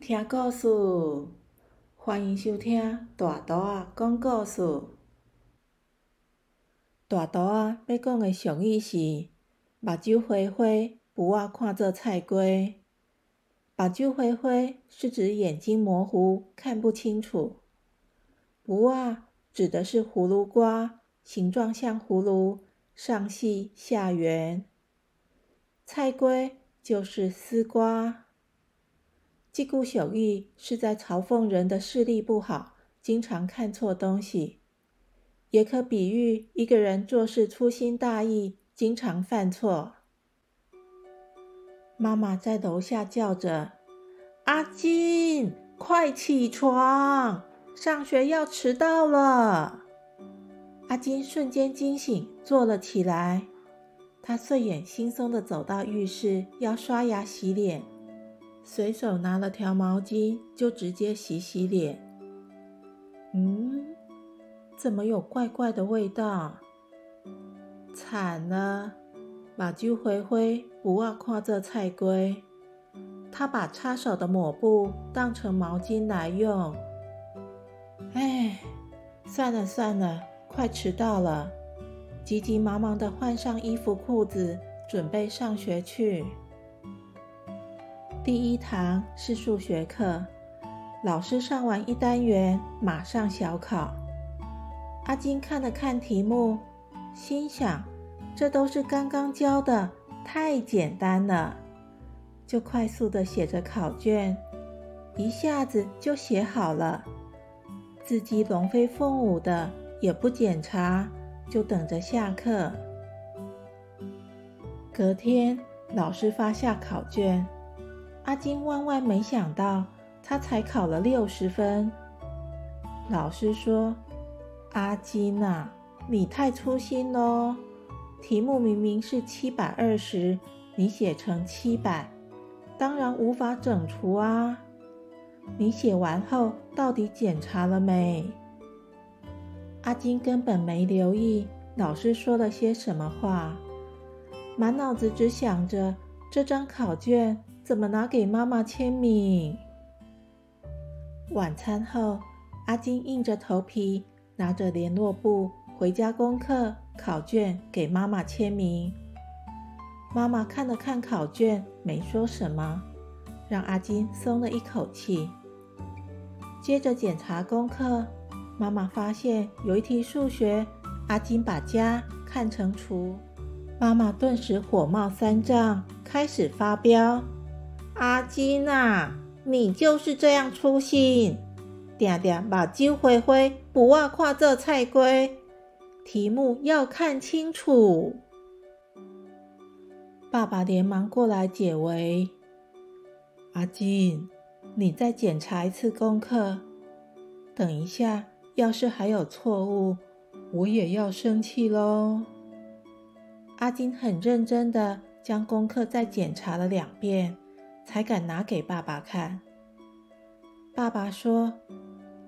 听故事，欢迎收听大图啊讲故事。大图啊要讲的俗语是：目睭花花，不仔看做菜瓜。目睭花花是指眼睛模糊，看不清楚；不仔指的是葫芦瓜，形状像葫芦，上细下圆。菜瓜就是丝瓜。这句俗语是在嘲讽人的视力不好，经常看错东西，也可比喻一个人做事粗心大意，经常犯错。妈妈在楼下叫着：“阿金，快起床，上学要迟到了。”阿金瞬间惊醒，坐了起来。他睡眼惺忪的走到浴室，要刷牙洗脸。随手拿了条毛巾，就直接洗洗脸。嗯，怎么有怪怪的味道？惨了，把酒灰灰不忘看这菜龟。他把擦手的抹布当成毛巾来用。哎，算了算了，快迟到了，急急忙忙的换上衣服裤子，准备上学去。第一堂是数学课，老师上完一单元，马上小考。阿金看了看题目，心想：这都是刚刚教的，太简单了，就快速的写着考卷，一下子就写好了。字迹龙飞凤舞的，也不检查，就等着下课。隔天，老师发下考卷。阿金万万没想到，他才考了六十分。老师说：“阿金呐，你太粗心喽！题目明明是七百二十，你写成七百，当然无法整除啊！你写完后到底检查了没？”阿金根本没留意老师说了些什么话，满脑子只想着这张考卷。怎么拿给妈妈签名？晚餐后，阿金硬着头皮拿着联络簿回家，功课考卷给妈妈签名。妈妈看了看考卷，没说什么，让阿金松了一口气。接着检查功课，妈妈发现有一题数学，阿金把加看成除，妈妈顿时火冒三丈，开始发飙。阿金啊，你就是这样粗心，定定把酒灰灰不忘看这菜龟，题目要看清楚。爸爸连忙过来解围。阿金，你再检查一次功课。等一下，要是还有错误，我也要生气喽。阿金很认真的将功课再检查了两遍。才敢拿给爸爸看。爸爸说：“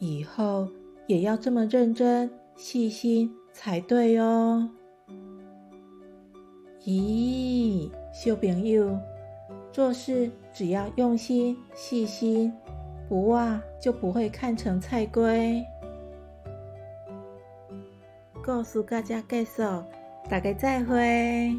以后也要这么认真细心才对哦。”咦，小朋友，做事只要用心细心，不忘就不会看成菜龟。告诉大家，介绍，大家再会。